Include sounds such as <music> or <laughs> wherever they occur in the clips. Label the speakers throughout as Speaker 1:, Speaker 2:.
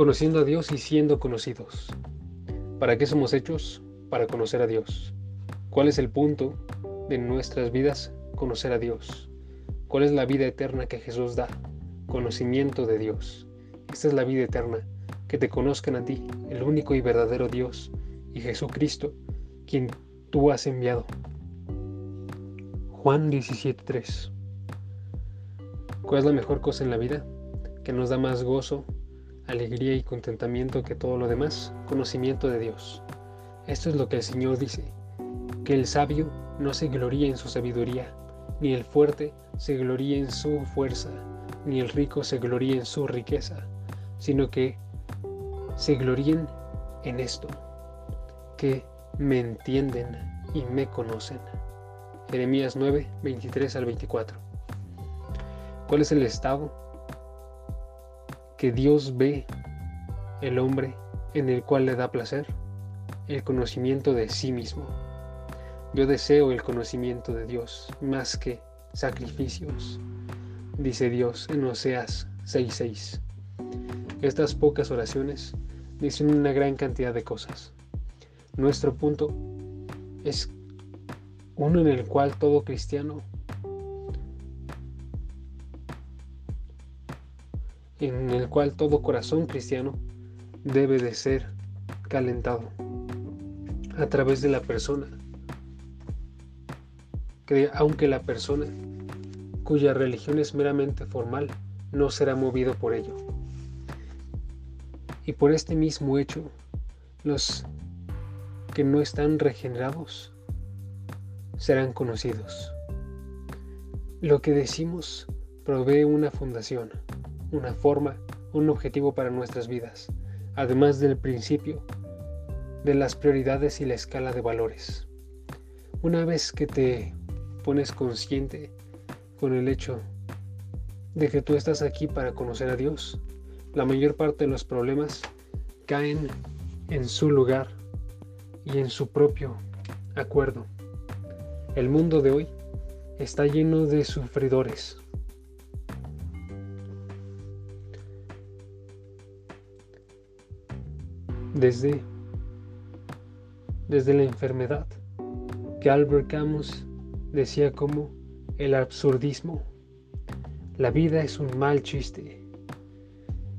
Speaker 1: Conociendo a Dios y siendo conocidos. ¿Para qué somos hechos? Para conocer a Dios. ¿Cuál es el punto de nuestras vidas? Conocer a Dios. ¿Cuál es la vida eterna que Jesús da? Conocimiento de Dios. Esta es la vida eterna, que te conozcan a ti, el único y verdadero Dios, y Jesucristo, quien tú has enviado. Juan 17:3 ¿Cuál es la mejor cosa en la vida? Que nos da más gozo, alegría y contentamiento que todo lo demás, conocimiento de Dios. Esto es lo que el Señor dice, que el sabio no se gloría en su sabiduría, ni el fuerte se gloría en su fuerza, ni el rico se gloría en su riqueza, sino que se gloríen en esto, que me entienden y me conocen. Jeremías 9, 23 al 24. ¿Cuál es el estado que Dios ve el hombre en el cual le da placer? El conocimiento de sí mismo. Yo deseo el conocimiento de Dios más que sacrificios, dice Dios en Oseas 6:6. Estas pocas oraciones dicen una gran cantidad de cosas. Nuestro punto es uno en el cual todo cristiano en el cual todo corazón cristiano debe de ser calentado a través de la persona, que aunque la persona cuya religión es meramente formal no será movido por ello. Y por este mismo hecho, los que no están regenerados serán conocidos. Lo que decimos provee una fundación una forma, un objetivo para nuestras vidas, además del principio, de las prioridades y la escala de valores. Una vez que te pones consciente con el hecho de que tú estás aquí para conocer a Dios, la mayor parte de los problemas caen en su lugar y en su propio acuerdo. El mundo de hoy está lleno de sufridores, desde, desde la enfermedad, que Albert Camus decía como el absurdismo. La vida es un mal chiste.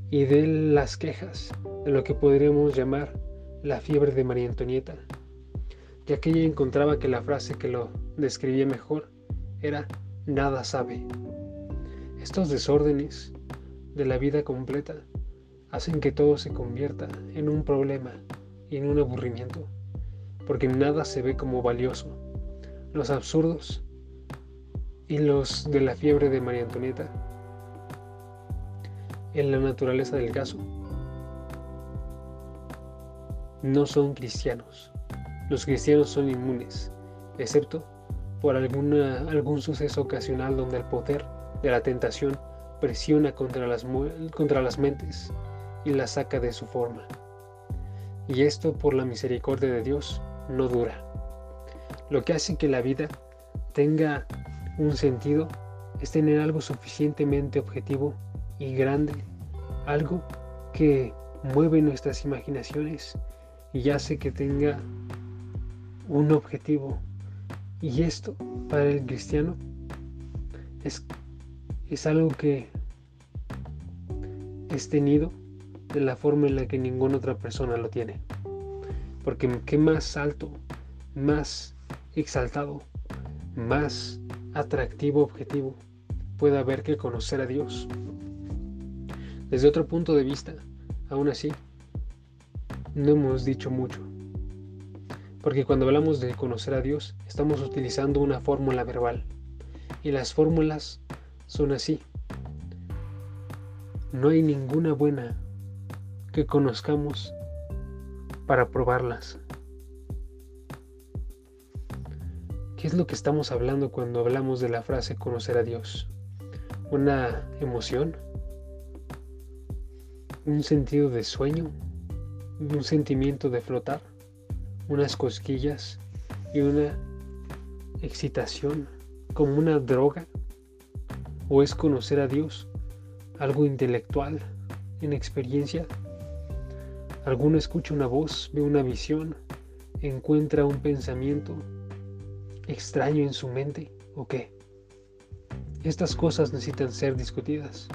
Speaker 1: Y de las quejas, de lo que podríamos llamar la fiebre de María Antonieta, ya que ella encontraba que la frase que lo describía mejor era nada sabe. Estos desórdenes de la vida completa hacen que todo se convierta en un problema y en un aburrimiento, porque nada se ve como valioso. Los absurdos y los de la fiebre de María Antonieta, en la naturaleza del caso, no son cristianos. Los cristianos son inmunes, excepto por alguna, algún suceso ocasional donde el poder de la tentación presiona contra las, contra las mentes y la saca de su forma. Y esto por la misericordia de Dios no dura. Lo que hace que la vida tenga un sentido es tener algo suficientemente objetivo y grande, algo que mueve nuestras imaginaciones y hace que tenga un objetivo. Y esto para el cristiano es, es algo que es tenido de la forma en la que ninguna otra persona lo tiene. Porque qué más alto, más exaltado, más atractivo objetivo puede haber que conocer a Dios. Desde otro punto de vista, aún así, no hemos dicho mucho. Porque cuando hablamos de conocer a Dios, estamos utilizando una fórmula verbal. Y las fórmulas son así. No hay ninguna buena que conozcamos para probarlas. ¿Qué es lo que estamos hablando cuando hablamos de la frase conocer a Dios? ¿Una emoción? ¿Un sentido de sueño? ¿Un sentimiento de flotar? ¿Unas cosquillas? ¿Y una excitación como una droga? ¿O es conocer a Dios algo intelectual, en experiencia? Alguno escucha una voz, ve una visión, encuentra un pensamiento extraño en su mente o qué. Estas cosas necesitan ser discutidas,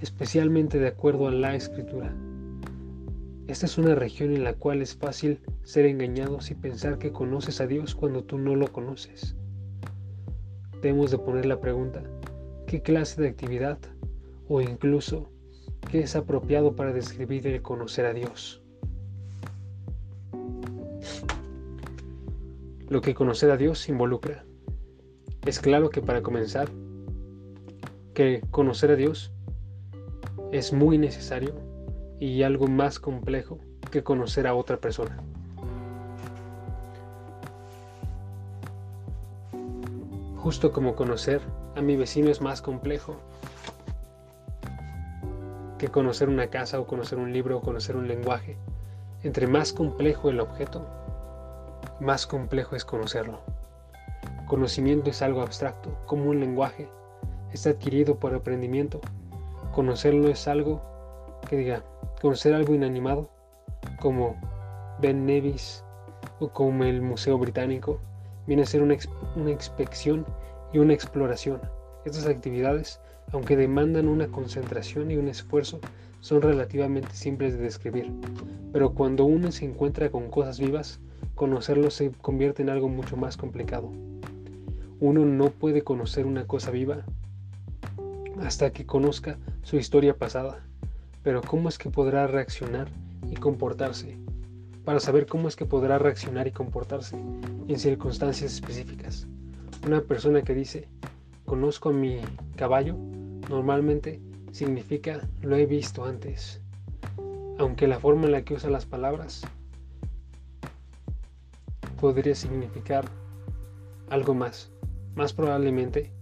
Speaker 1: especialmente de acuerdo a la escritura. Esta es una región en la cual es fácil ser engañados y pensar que conoces a Dios cuando tú no lo conoces. Debemos de poner la pregunta, ¿qué clase de actividad o incluso qué es apropiado para describir el conocer a Dios? Lo que conocer a Dios involucra. Es claro que para comenzar, que conocer a Dios es muy necesario y algo más complejo que conocer a otra persona. Justo como conocer a mi vecino es más complejo que conocer una casa o conocer un libro o conocer un lenguaje. Entre más complejo el objeto, más complejo es conocerlo. Conocimiento es algo abstracto, como un lenguaje. Es adquirido por aprendimiento. Conocerlo es algo que diga, conocer algo inanimado, como Ben Nevis o como el Museo Británico, viene a ser una, una inspección y una exploración. Estas actividades, aunque demandan una concentración y un esfuerzo, son relativamente simples de describir, pero cuando uno se encuentra con cosas vivas, conocerlo se convierte en algo mucho más complicado. Uno no puede conocer una cosa viva hasta que conozca su historia pasada, pero ¿cómo es que podrá reaccionar y comportarse? Para saber cómo es que podrá reaccionar y comportarse en circunstancias específicas. Una persona que dice, conozco mi caballo, normalmente significa lo he visto antes, aunque la forma en la que usa las palabras podría significar algo más. Más probablemente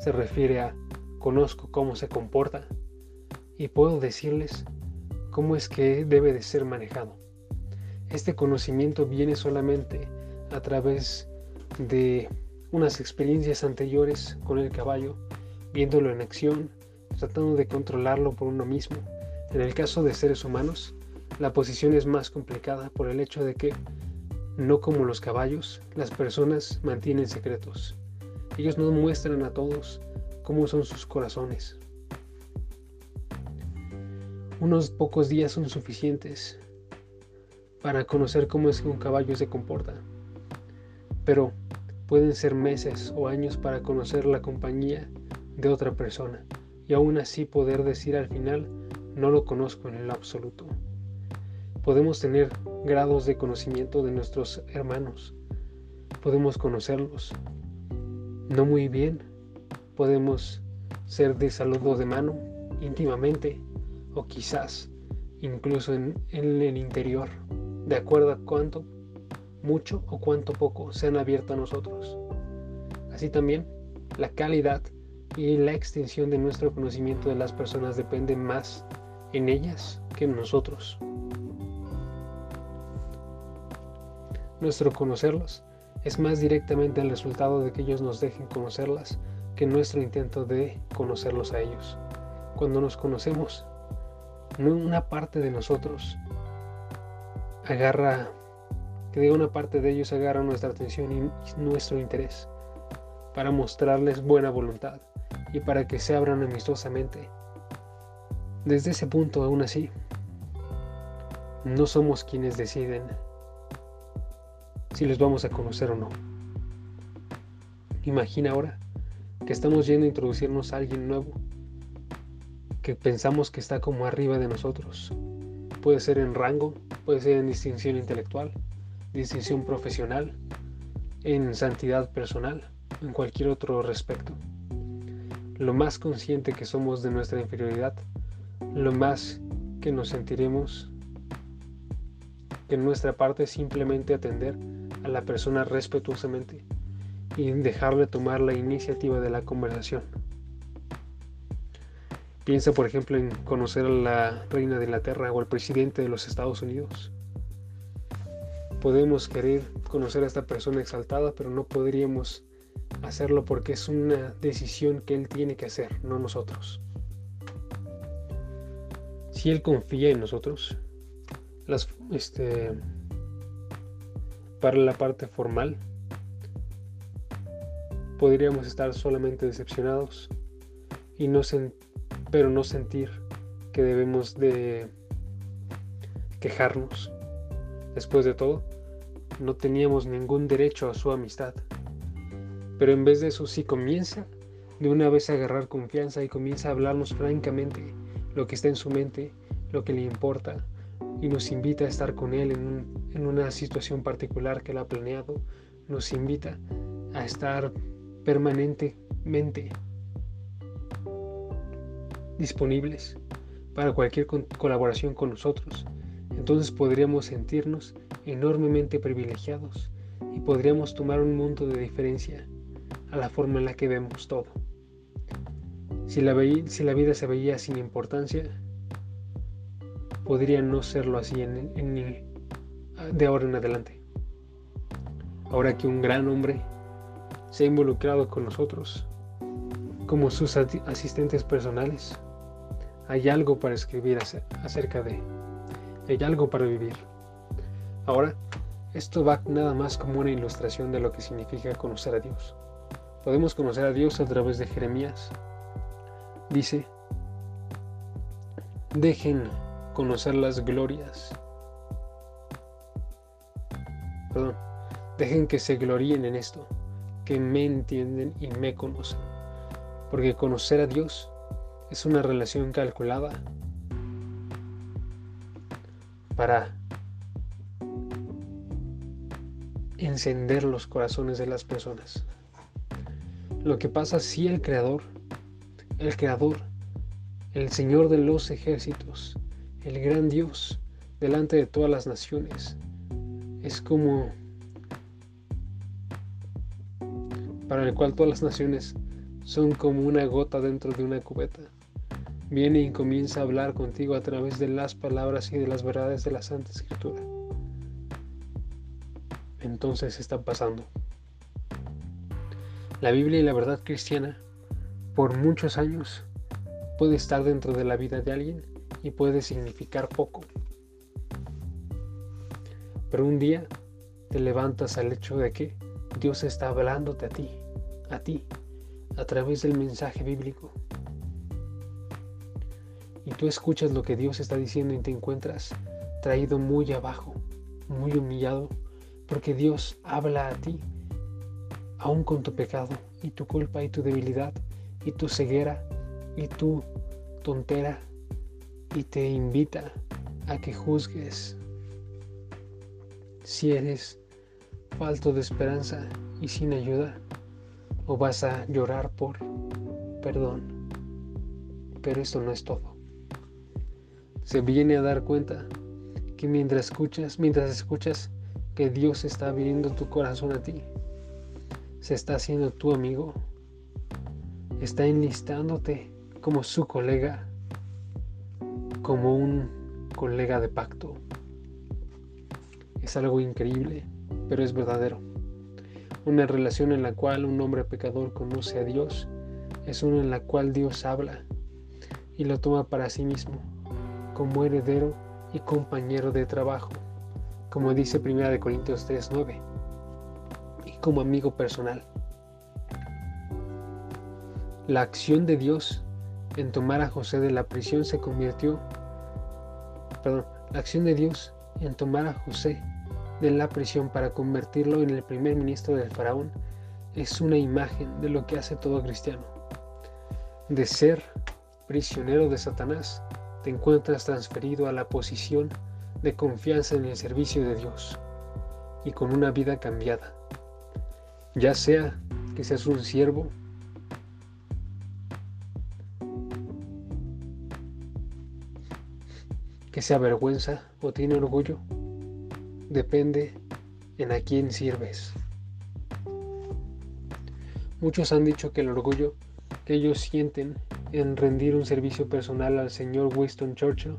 Speaker 1: se refiere a conozco cómo se comporta y puedo decirles cómo es que debe de ser manejado. Este conocimiento viene solamente a través de unas experiencias anteriores con el caballo, viéndolo en acción, tratando de controlarlo por uno mismo. En el caso de seres humanos, la posición es más complicada por el hecho de que, no como los caballos, las personas mantienen secretos. Ellos no muestran a todos cómo son sus corazones. Unos pocos días son suficientes para conocer cómo es que un caballo se comporta, pero pueden ser meses o años para conocer la compañía de otra persona y aún así poder decir al final no lo conozco en el absoluto. Podemos tener grados de conocimiento de nuestros hermanos, podemos conocerlos. No muy bien, podemos ser de saludo de mano íntimamente, o quizás incluso en, el interior, de acuerdo a cuánto mucho o cuánto poco se han abierto a nosotros. Así también, la calidad y la extensión de nuestro conocimiento de las personas depende más en ellas que en nosotros. Nuestro conocerlos es más directamente el resultado de que ellos nos dejen conocerlas que nuestro intento de conocerlos a ellos. Cuando nos conocemos, una parte de nosotros agarra, que de una parte de ellos agarra nuestra atención y nuestro interés para mostrarles buena voluntad y para que se abran amistosamente. Desde ese punto, aún así, no somos quienes deciden si les vamos a conocer o no. Imagina ahora que estamos yendo a introducirnos a alguien nuevo que pensamos que está como arriba de nosotros. Puede ser en rango, puede ser en distinción intelectual, distinción profesional, en santidad personal, en cualquier otro respecto. Lo más consciente que somos de nuestra inferioridad, lo más que nos sentiremos que en nuestra parte es simplemente atender a la persona respetuosamente y dejarle tomar la iniciativa de la conversación. Piensa, por ejemplo, en conocer a la reina de Inglaterra o al presidente de los Estados Unidos. Podemos querer conocer a esta persona exaltada, pero no podríamos hacerlo porque es una decisión que él tiene que hacer, no nosotros. Si él confía en nosotros, las, este, para la parte formal, podríamos estar solamente decepcionados y no pero no sentir que debemos de quejarnos. Después de todo, no teníamos ningún derecho a su amistad. Pero en vez de eso sí comienza de una vez a agarrar confianza y comienza a hablarnos francamente lo que está en su mente, lo que le importa, y nos invita a estar con él en, en una situación particular que él ha planeado, nos invita a estar permanentemente disponibles para cualquier colaboración con nosotros, entonces podríamos sentirnos enormemente privilegiados y podríamos tomar un mundo de diferencia a la forma en la que vemos todo. Si la, vida se veía sin importancia, podría no serlo así en, de ahora en adelante. Ahora que un gran hombre se ha involucrado con nosotros como sus asistentes personales, hay algo para escribir acerca de, hay algo para vivir. Ahora, esto va nada más como una ilustración de lo que significa conocer a Dios. Podemos conocer a Dios a través de Jeremías. Dice, dejen conocer las glorias. Perdón, dejen que se gloríen en esto, que me entienden y me conocen. Porque conocer a Dios es una relación calculada para encender los corazones de las personas. Lo que pasa si el Creador, el Creador, el Señor de los ejércitos, el gran Dios, delante de todas las naciones, es como para el cual todas las naciones son como una gota dentro de una cubeta viene y comienza a hablar contigo a través de las palabras y de las verdades de la Santa Escritura. Entonces está pasando. La Biblia y la verdad cristiana, por muchos años, puede estar dentro de la vida de alguien y puede significar poco. Pero un día te levantas al hecho de que Dios está hablándote a ti, a ti, a través del mensaje bíblico y tú escuchas lo que Dios está diciendo y te encuentras traído muy abajo, muy humillado, porque Dios habla a ti, aún con tu pecado y tu culpa y tu debilidad y tu ceguera y tu tontera y te invita a que juzgues si eres falto de esperanza y sin ayuda o vas a llorar por perdón. Pero esto no es todo se viene a dar cuenta que mientras escuchas, mientras escuchas que Dios está abriendo tu corazón a ti, se está haciendo tu amigo, está enlistándote como su colega, como un colega de pacto. Es algo increíble, pero es verdadero. Una relación en la cual un hombre pecador conoce a Dios es una en la cual Dios habla y lo toma para sí mismo como heredero y compañero de trabajo, como dice 1 Corintios 3:9, y como amigo personal. La acción de Dios en tomar a José de la prisión se convirtió, perdón, la acción de Dios en tomar a José de la prisión para convertirlo en el primer ministro del faraón es una imagen de lo que hace todo cristiano, de ser prisionero de Satanás te encuentras transferido a la posición de confianza en el servicio de Dios y con una vida cambiada. Ya sea que seas un siervo, que se avergüenza o tiene orgullo, depende en a quién sirves. Muchos han dicho que el orgullo que ellos sienten en rendir un servicio personal al señor Winston Churchill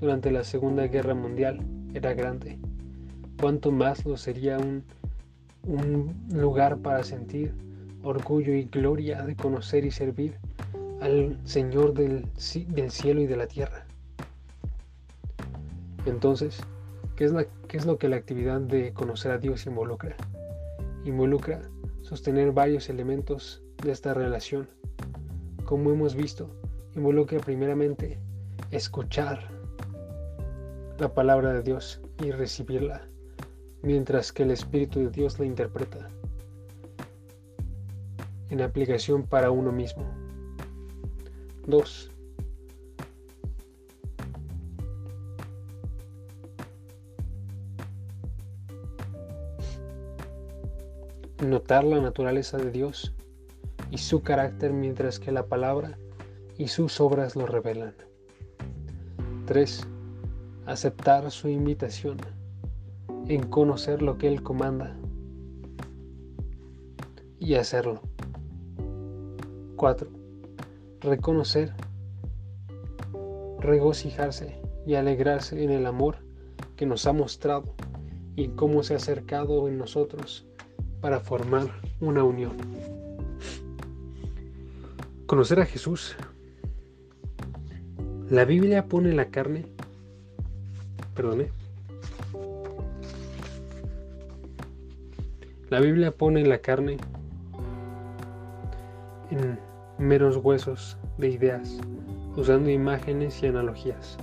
Speaker 1: durante la Segunda Guerra Mundial era grande. Cuanto más lo sería un, un lugar para sentir orgullo y gloria de conocer y servir al Señor del, del cielo y de la tierra. Entonces, ¿Qué es, ¿Qué es lo que la actividad de conocer a Dios involucra? Involucra sostener varios elementos de esta relación. Como hemos visto, involucra primeramente escuchar la palabra de Dios y recibirla, mientras que el Espíritu de Dios la interpreta en aplicación para uno mismo. 2. Notar la naturaleza de Dios y su carácter mientras que la palabra y sus obras lo revelan. 3. Aceptar su invitación en conocer lo que Él comanda y hacerlo. 4. Reconocer, regocijarse y alegrarse en el amor que nos ha mostrado y en cómo se ha acercado en nosotros para formar una unión. Conocer a Jesús. La Biblia pone la carne, perdone, la Biblia pone la carne en meros huesos de ideas, usando imágenes y analogías.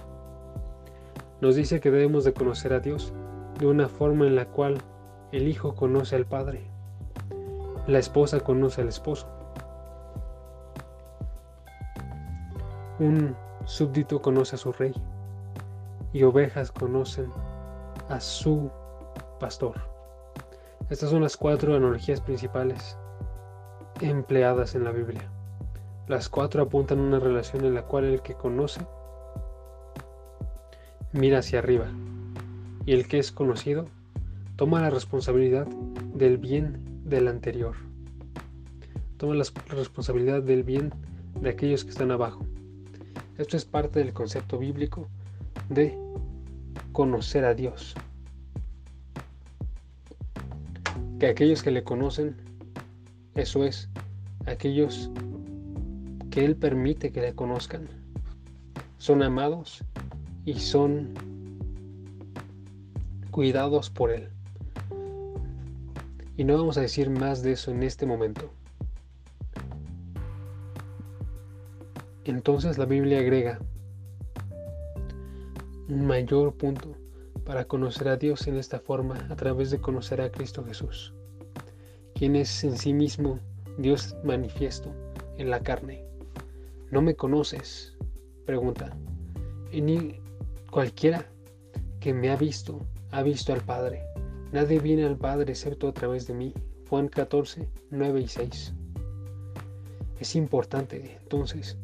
Speaker 1: Nos dice que debemos de conocer a Dios de una forma en la cual el hijo conoce al padre, la esposa conoce al esposo, Un súbdito conoce a su rey y ovejas conocen a su pastor. Estas son las cuatro analogías principales empleadas en la Biblia. Las cuatro apuntan a una relación en la cual el que conoce mira hacia arriba y el que es conocido toma la responsabilidad del bien del anterior. Toma la responsabilidad del bien de aquellos que están abajo. Esto es parte del concepto bíblico de conocer a Dios. Que aquellos que le conocen, eso es, aquellos que Él permite que le conozcan, son amados y son cuidados por Él. Y no vamos a decir más de eso en este momento. Entonces la Biblia agrega un mayor punto para conocer a Dios en esta forma a través de conocer a Cristo Jesús, quien es en sí mismo Dios manifiesto en la carne. ¿No me conoces? Pregunta. Ni cualquiera que me ha visto ha visto al Padre. Nadie viene al Padre excepto a través de mí. Juan 14, 9 y 6. Es importante entonces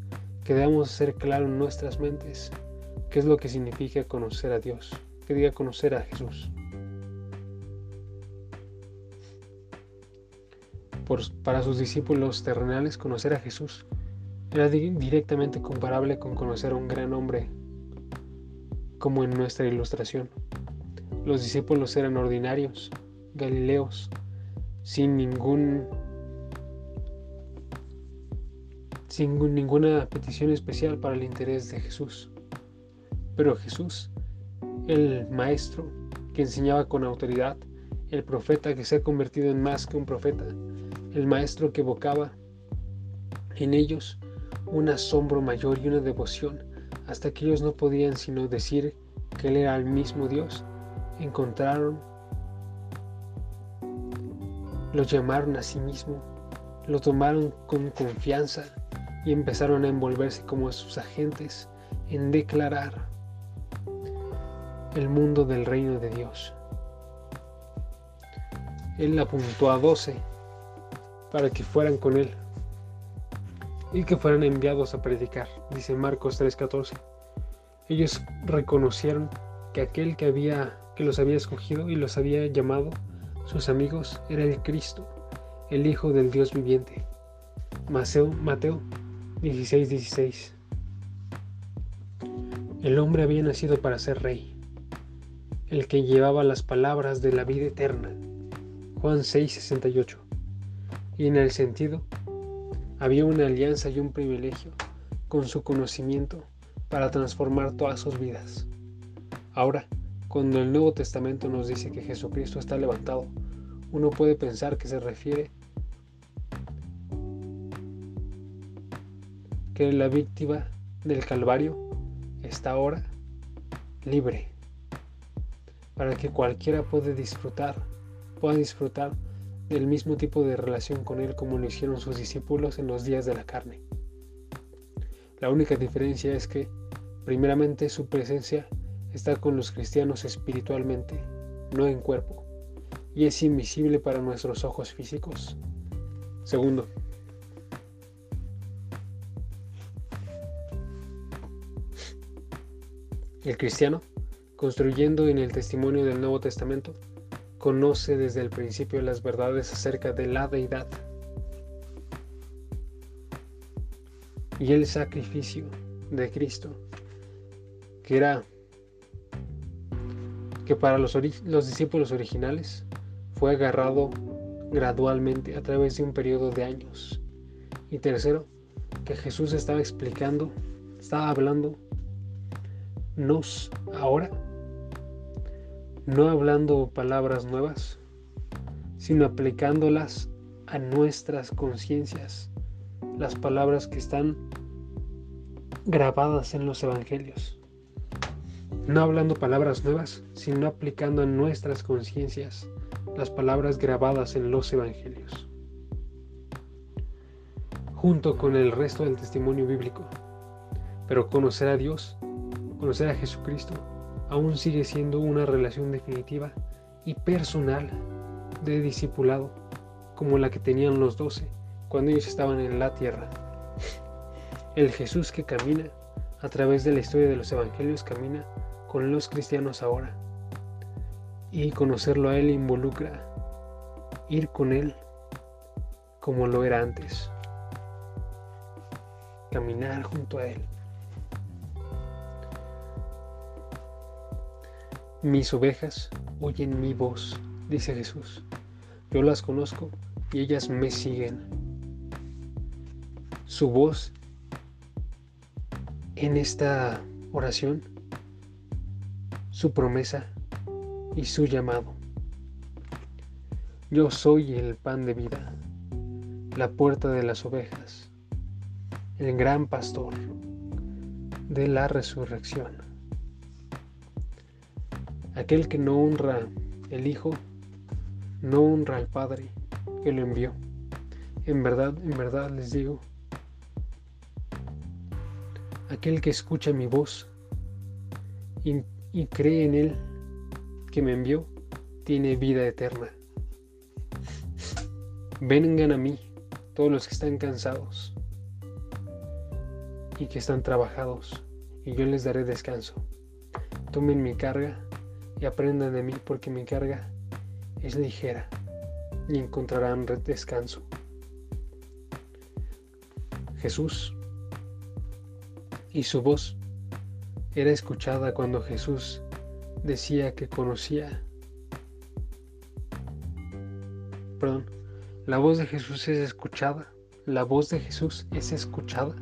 Speaker 1: que debamos hacer claro en nuestras mentes qué es lo que significa conocer a Dios, que diga conocer a Jesús. para sus discípulos terrenales, conocer a Jesús era directamente comparable con conocer a un gran hombre, como en nuestra ilustración. Los discípulos eran ordinarios, galileos, sin ningún sin ninguna petición especial para el interés de Jesús. Pero Jesús, el Maestro que enseñaba con autoridad, el profeta que se ha convertido en más que un profeta, el Maestro que evocaba en ellos un asombro mayor y una devoción, hasta que ellos no podían sino decir que Él era el mismo Dios, encontraron, lo llamaron a sí mismo, lo tomaron con confianza y empezaron a envolverse como sus agentes en declarar el mundo del reino de Dios. Él apuntó a doce para que fueran con él y que fueran enviados a predicar, dice Marcos 3:14. Ellos reconocieron que aquel que había que los había escogido y los había llamado sus amigos era el Cristo, el Hijo del Dios viviente. Mateo, Mateo 16:16 El hombre había nacido para ser rey, el que llevaba las palabras de la vida eterna. Juan 6:68 Y en el sentido, había una alianza y un privilegio con su conocimiento para transformar todas sus vidas. Ahora, Cuando el Nuevo Testamento nos dice que Jesucristo está levantado, uno puede pensar que se refiere que la víctima del Calvario está ahora libre, para que cualquiera pueda disfrutar, pueda disfrutar del mismo tipo de relación con Él como lo hicieron sus discípulos en los días de la carne. La única diferencia es que, primeramente, su presencia está con los cristianos espiritualmente, no en cuerpo, y es invisible para nuestros ojos físicos. Segundo, el cristiano, construyendo en el testimonio del Nuevo Testamento, conoce desde el principio las verdades acerca de la deidad y el sacrificio de Cristo, que era que para los, los discípulos originales fue agarrado gradualmente a través de un periodo de años. Y tercero, que Jesús estaba explicando, estaba hablando nos ahora, no hablando palabras nuevas, sino aplicándolas a nuestras conciencias, las palabras que están grabadas en los evangelios. No hablando palabras nuevas, sino aplicando a nuestras conciencias las palabras grabadas en los evangelios, junto con el resto del testimonio bíblico. Pero conocer a Dios, conocer a Jesucristo, aún sigue siendo una relación definitiva y personal de discipulado, como la que tenían los doce cuando ellos estaban en la tierra. El Jesús que camina a través de la historia de los evangelios camina con los cristianos ahora. Y conocerlo a Él involucra ir con Él como lo era antes. Caminar junto a Él. Mis ovejas oyen mi voz, dice Jesús. Yo las conozco y ellas me siguen. Su voz en esta oración su promesa y su llamado. Yo soy el pan de vida, la puerta de las ovejas, el gran pastor de la resurrección. Aquel que no honra el Hijo, no honra al Padre que lo envió. En verdad, en verdad les digo, aquel que escucha mi voz y cree en Él que me envió, tiene vida eterna. Vengan a mí todos los que están cansados y que están trabajados, y yo les daré descanso. Tomen mi carga y aprendan de mí porque mi carga es ligera y encontrarán descanso. Jesús y su voz era escuchada cuando Jesús decía que conocía. Perdón, la voz de Jesús es escuchada. La voz de Jesús es escuchada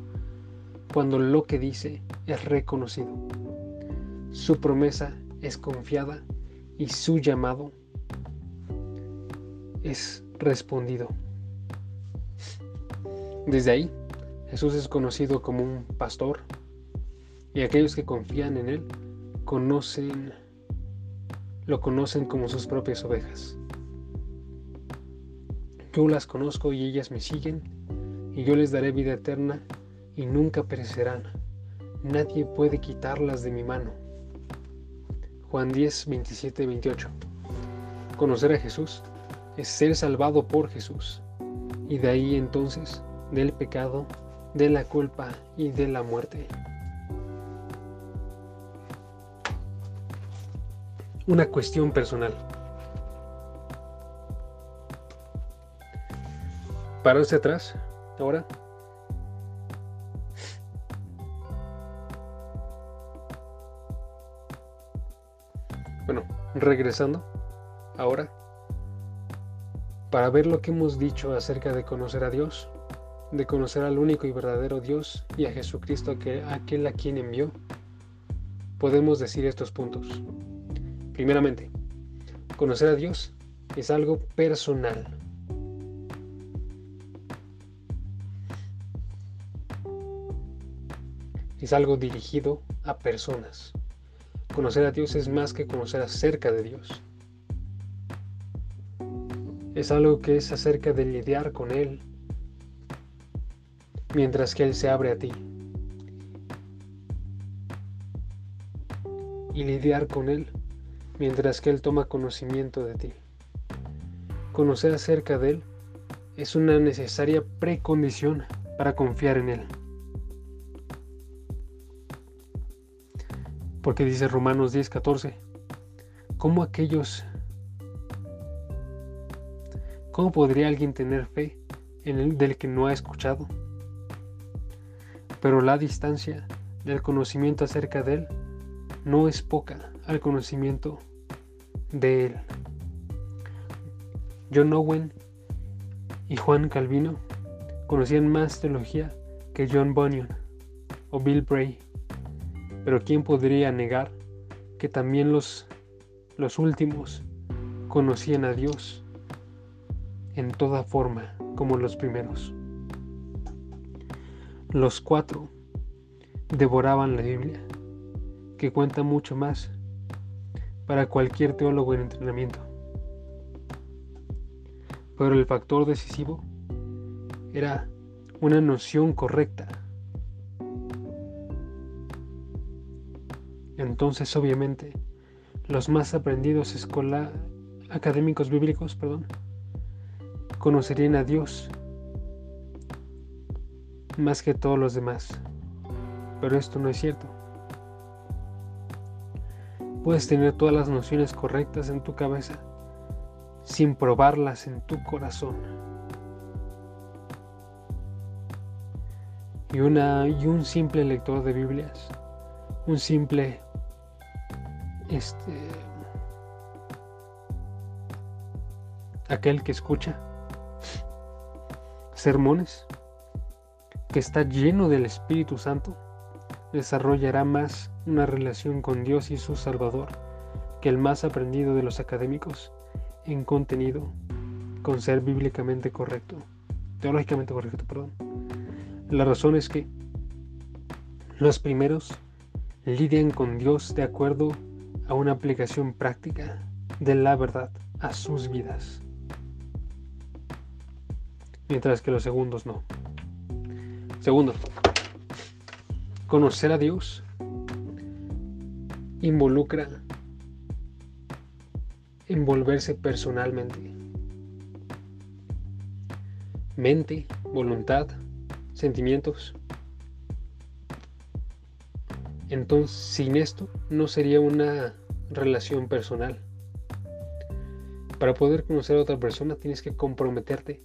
Speaker 1: cuando lo que dice es reconocido. Su promesa es confiada y su llamado es respondido. Desde ahí, Jesús es conocido como un pastor, y aquellos que confían en Él conocen, lo conocen como sus propias ovejas. Yo las conozco y ellas me siguen, y yo les daré vida eterna y nunca perecerán. Nadie puede quitarlas de mi mano. Juan 10, 27, 28. Conocer a Jesús es ser salvado por Jesús, y de ahí entonces del pecado, de la culpa y de la muerte. una cuestión personal. Pararse atrás, ahora. Regresando, ahora, para ver lo que hemos dicho acerca de conocer a Dios, de conocer al único y verdadero Dios y a Jesucristo, aquel a quien envió, podemos decir estos puntos. Primeramente, conocer a Dios es algo personal. Es algo dirigido a personas. Conocer a Dios es más que conocer acerca de Dios. Es algo que es acerca de lidiar con Él, mientras que Él se abre a ti. Y lidiar con Él, mientras que Él toma conocimiento de ti. Conocer acerca de Él es una necesaria precondición para confiar en Él. Porque dice Romanos 10:14, ¿cómo aquellos... ¿Cómo podría alguien tener fe en el del que no ha escuchado? Pero la distancia del conocimiento acerca de él no es poca al conocimiento de él. John Owen y Juan Calvino conocían más teología que John Bunyan o Bill Bray. Pero ¿quién podría negar que también los, los últimos conocían a Dios en toda forma como los primeros? Los cuatro devoraban la Biblia, que cuenta mucho más para cualquier teólogo en entrenamiento. Pero el factor decisivo era una noción correcta Entonces, obviamente, los más aprendidos escola académicos bíblicos, perdón, conocerían a Dios más que todos los demás. Pero esto no es cierto. Puedes tener todas las nociones correctas en tu cabeza sin probarlas en tu corazón. Y, una, y un simple lector de Biblias, un simple este aquel que escucha sermones, que está lleno del Espíritu Santo, desarrollará más una relación con Dios y su Salvador que el más aprendido de los académicos en contenido con ser bíblicamente correcto, teológicamente correcto, perdón. La razón es que los primeros lidian con Dios de acuerdo a una aplicación práctica de la verdad a sus vidas, mientras que los segundos no. Segundo, conocer a Dios involucra envolverse personalmente. Mente, voluntad, sentimientos. Entonces, sin esto, no sería una relación personal. Para poder conocer a otra persona tienes que comprometerte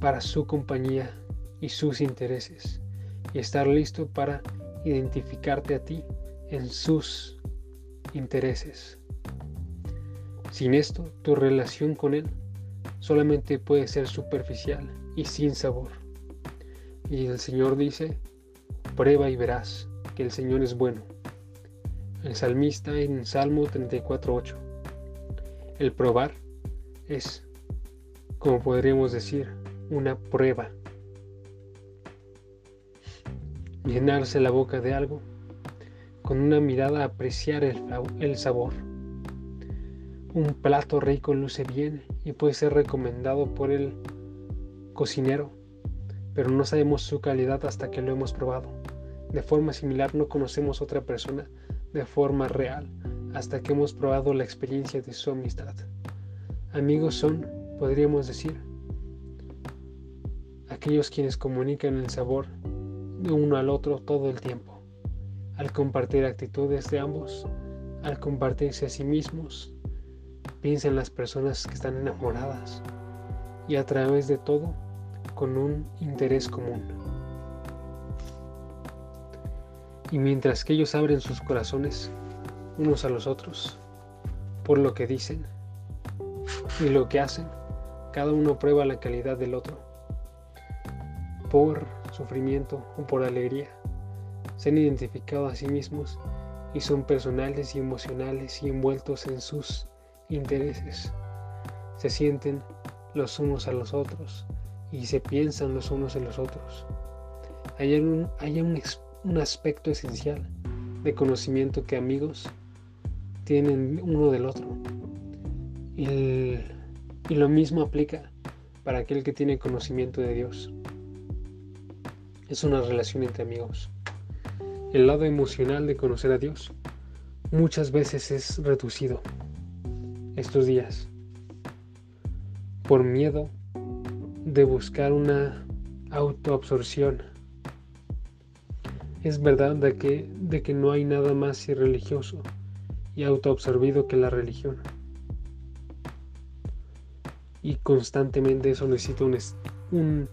Speaker 1: para su compañía y sus intereses y estar listo para identificarte a ti en sus intereses. Sin esto, tu relación con Él solamente puede ser superficial y sin sabor. Y el Señor dice, prueba y verás que el Señor es bueno el salmista en Salmo 34.8. El probar es, como podríamos decir, una prueba. Llenarse la boca de algo, con una mirada apreciar el, el sabor. Un plato rico luce bien y puede ser recomendado por el cocinero, pero no sabemos su calidad hasta que lo hemos probado. De forma similar no conocemos otra persona de forma real hasta que hemos probado la experiencia de su amistad. Amigos son, podríamos decir, aquellos quienes comunican el sabor de uno al otro todo el tiempo, al compartir actitudes de ambos, al compartirse a sí mismos, piensa en las personas que están enamoradas y a través de todo con un interés común. Y mientras que ellos abren sus corazones unos a los otros por lo que dicen y lo que hacen, cada uno prueba la calidad del otro por sufrimiento o por alegría. Se han identificado a sí mismos y son personales y emocionales y envueltos en sus intereses. Se sienten los unos a los otros y se piensan los unos en los otros. Hay un, hay un, un aspecto esencial de conocimiento que amigos tienen uno del otro. Y, lo mismo aplica para aquel que tiene conocimiento de Dios. Es una relación entre amigos. El lado emocional de conocer a Dios muchas veces es reducido estos días por miedo de buscar una autoabsorción. Es verdad de que, de que no hay nada más irreligioso y autoabsorbido que la religión. Y constantemente eso necesita un,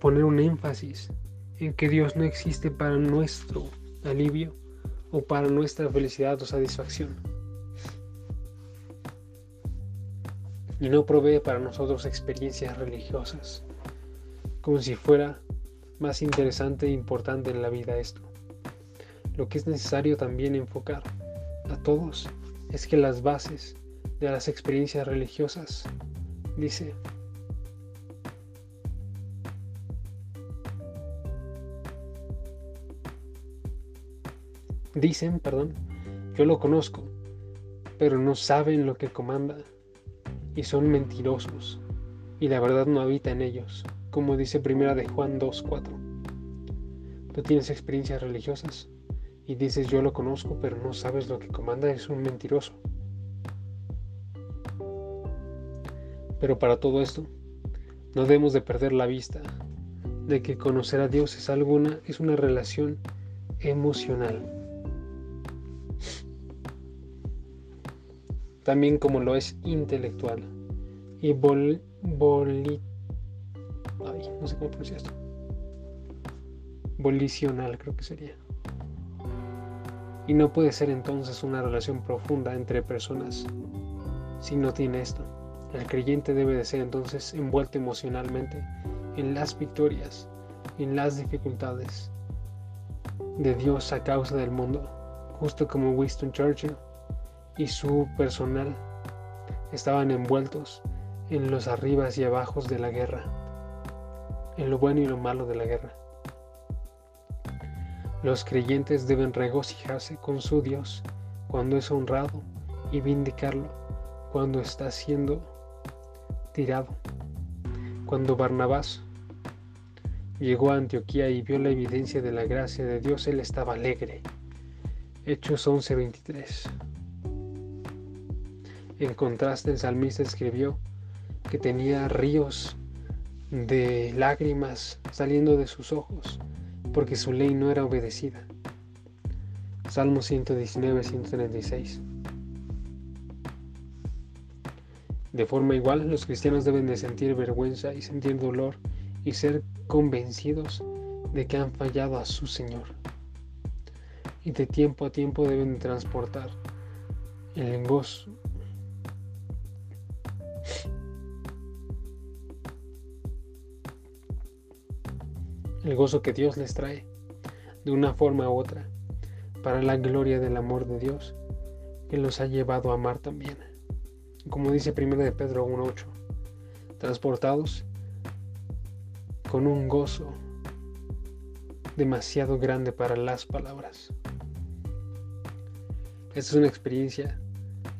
Speaker 1: poner un énfasis en que Dios no existe para nuestro alivio o para nuestra felicidad o satisfacción. y no provee para nosotros experiencias religiosas, como si fuera más interesante e importante en la vida esto. Lo que es necesario también enfocar a todos es que las bases de las experiencias religiosas, dice, dicen, perdón, yo lo conozco, pero no saben lo que comanda y son mentirosos, y la verdad no habita en ellos, como dice primera de Juan 2.4. Tú tienes experiencias religiosas y dices yo lo conozco, pero no sabes lo que comanda, es un mentiroso. Pero para todo esto, no debemos de perder la vista de que conocer a Dios es alguna, es una relación emocional. también como lo es intelectual y bol, no sé cómo pronunciar esto. Volicional creo que sería. Y no puede ser entonces una relación profunda entre personas si no tiene esto. El creyente debe de ser entonces envuelto emocionalmente en las victorias, en las dificultades de Dios a causa del mundo, justo como Winston Churchill y su personal estaban envueltos en los arribas y abajos de la guerra, en lo bueno y lo malo de la guerra. Los creyentes deben regocijarse con su Dios cuando es honrado y vindicarlo cuando está siendo tirado. Cuando Barnabás llegó a Antioquía y vio la evidencia de la gracia de Dios, él estaba alegre. Hechos 11:23. En contraste, el salmista escribió que tenía ríos de lágrimas saliendo de sus ojos porque su ley no era obedecida. Salmo 119, 136. De forma igual, los cristianos deben de sentir vergüenza y sentir dolor y ser convencidos de que han fallado a su Señor. Y de tiempo a tiempo deben de transportar el gozo, el gozo que Dios les trae, de una forma u otra, para la gloria del amor de Dios, que los ha llevado a amar también. Como dice 1 de Pedro 1.8, transportados con un gozo demasiado grande para las palabras. Esta es una experiencia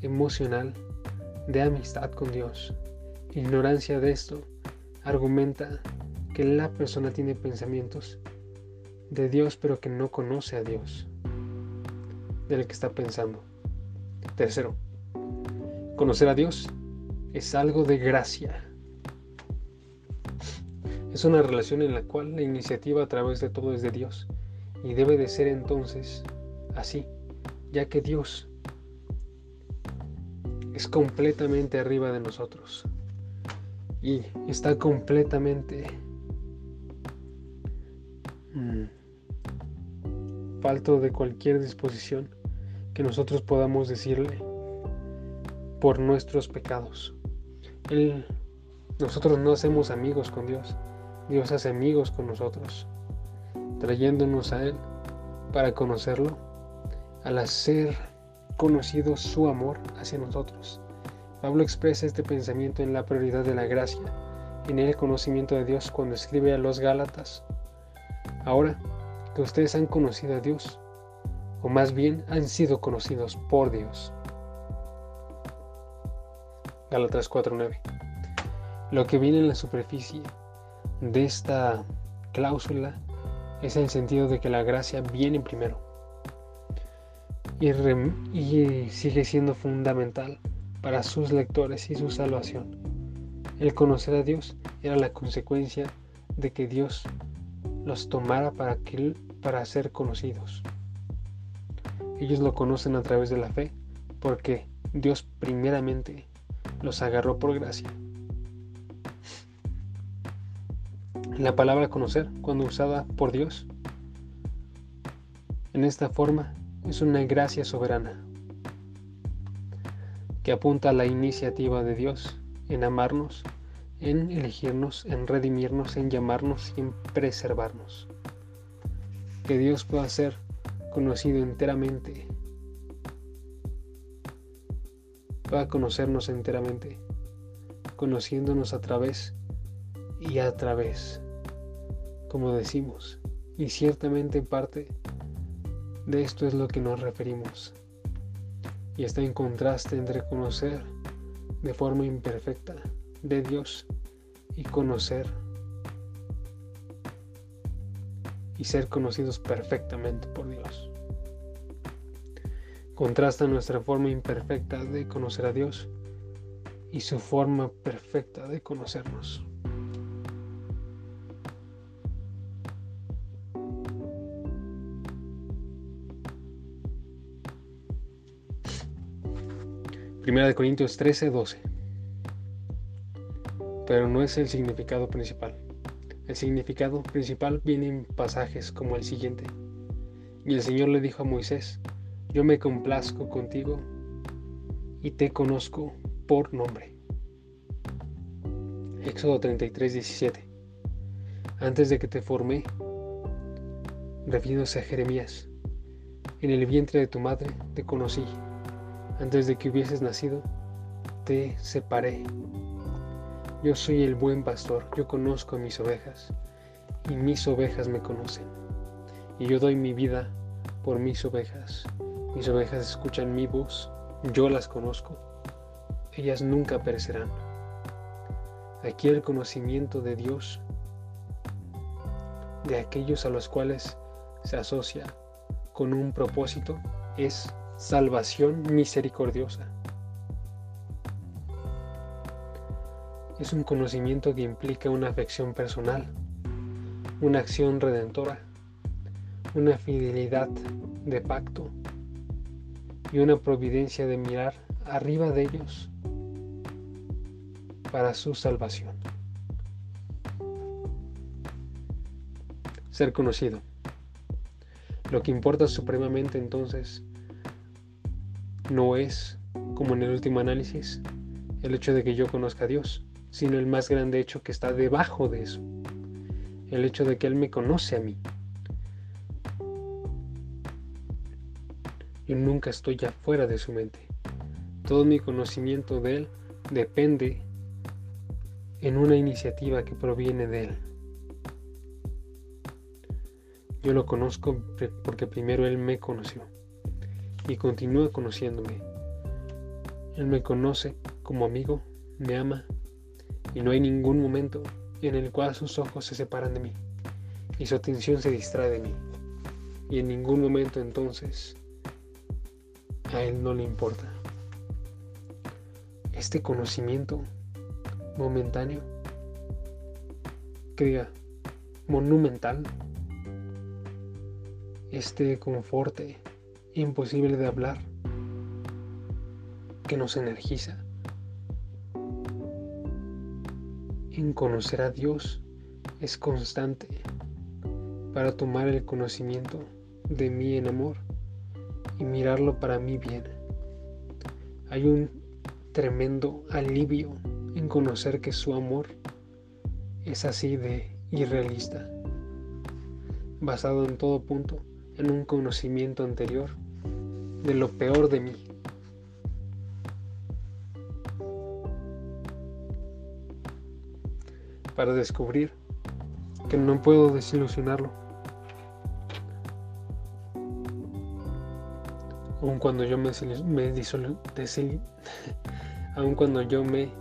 Speaker 1: emocional de amistad con Dios. Ignorancia de esto argumenta que la persona tiene pensamientos de Dios pero que no conoce a Dios, del que está pensando. Tercero, conocer a Dios es algo de gracia. Es una relación en la cual la iniciativa a través de todo es de Dios y debe de ser entonces así, ya que Dios es completamente arriba de nosotros y está completamente mm, falto de cualquier disposición que nosotros podamos decirle por nuestros pecados. Nosotros no hacemos amigos con Dios, Dios hace amigos con nosotros, trayéndonos a Él para conocerlo al hacer conocido su amor hacia nosotros. Pablo expresa este pensamiento en la prioridad de la gracia, en el conocimiento de Dios cuando escribe a los Gálatas. Ahora que ustedes han conocido a Dios, o más bien han sido conocidos por Dios. Gálatas 4:9. Lo que viene en la superficie de esta cláusula es el sentido de que la gracia viene primero y, y sigue siendo fundamental para sus lectores y su salvación. El conocer a Dios era la consecuencia de que Dios los tomara para, que, para ser conocidos. Ellos lo conocen a través de la fe porque Dios primeramente los agarró por gracia. La palabra conocer, cuando usada por Dios, en esta forma es una gracia soberana que apunta a la iniciativa de Dios en amarnos, en elegirnos, en redimirnos, en llamarnos y en preservarnos. Que Dios pueda ser conocido enteramente, pueda conocernos enteramente, conociéndonos a través y a través, como decimos, y ciertamente en parte de esto es lo que nos referimos. Y está en contraste entre conocer de forma imperfecta de Dios y conocer y ser conocidos perfectamente por Dios. Contrasta nuestra forma imperfecta de conocer a Dios y su forma perfecta de conocernos. Primera de Corintios 13, 12. Pero no es el significado principal. El significado principal viene en pasajes como el siguiente. Y el Señor le dijo a Moisés, yo me complazco contigo y te conozco por nombre. Éxodo 33, 17. Antes de que te formé, refiriéndose a Jeremías, en el vientre de tu madre te conocí antes de que hubieses nacido, te separé. Yo soy el buen pastor, yo conozco a mis ovejas, y mis ovejas me conocen. Y yo doy mi vida por mis ovejas. Mis ovejas escuchan mi voz, yo las conozco. Ellas nunca perecerán. Aquí el conocimiento de Dios, de aquellos a los cuales se asocia con un propósito, es salvación misericordiosa. Es un conocimiento que implica una afección personal, una acción redentora, una fidelidad de pacto y una providencia de mirar arriba de ellos para su salvación. Ser conocido. Lo que importa supremamente entonces no es, como en el último análisis, el hecho de que yo conozca a Dios, sino el más grande hecho que está debajo de eso, el hecho de que Él me conoce a mí. Yo nunca estoy ya fuera de su mente. Todo mi conocimiento de Él depende en una iniciativa que proviene de Él. Yo lo conozco porque primero Él me conoció y continúa conociéndome. Él me conoce como amigo, me ama y no hay ningún momento en el cual sus ojos se separan de mí y su atención se distrae de mí. Y en ningún momento entonces a Él no le importa. Este conocimiento momentáneo, que diga, monumental, este conforte imposible de hablar, que nos energiza. En conocer a Dios es constante para tomar el conocimiento de mí en amor y mirarlo para mí bien. Hay un tremendo alivio en conocer que su amor es así de irrealista, basado en todo punto en un conocimiento anterior de lo peor de mí. Para descubrir que no puedo desilusionarlo. Aun cuando yo me, <laughs> aun cuando yo me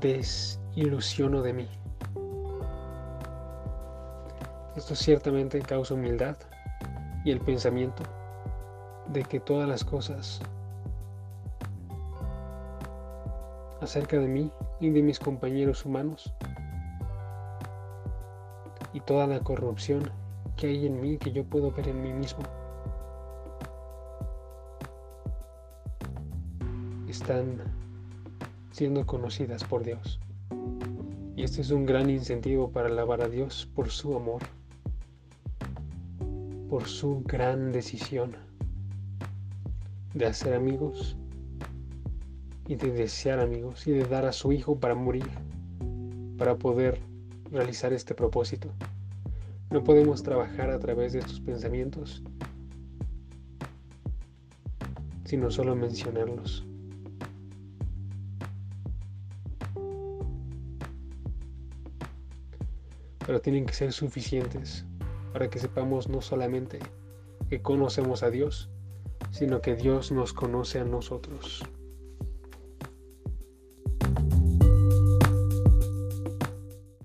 Speaker 1: desilusiono de mí. Esto ciertamente causa humildad y el pensamiento de que todas las cosas acerca de mí y de mis compañeros humanos y toda la corrupción que hay en mí que yo puedo ver en mí mismo están siendo conocidas por Dios. Y este es un gran incentivo para alabar a Dios por su amor por su gran decisión de hacer amigos y de desear amigos y de dar a su hijo para morir, para poder realizar este propósito. No podemos trabajar a través de estos pensamientos, sino solo mencionarlos. Pero tienen que ser suficientes para que sepamos no solamente que conocemos a Dios, sino que Dios nos conoce a nosotros.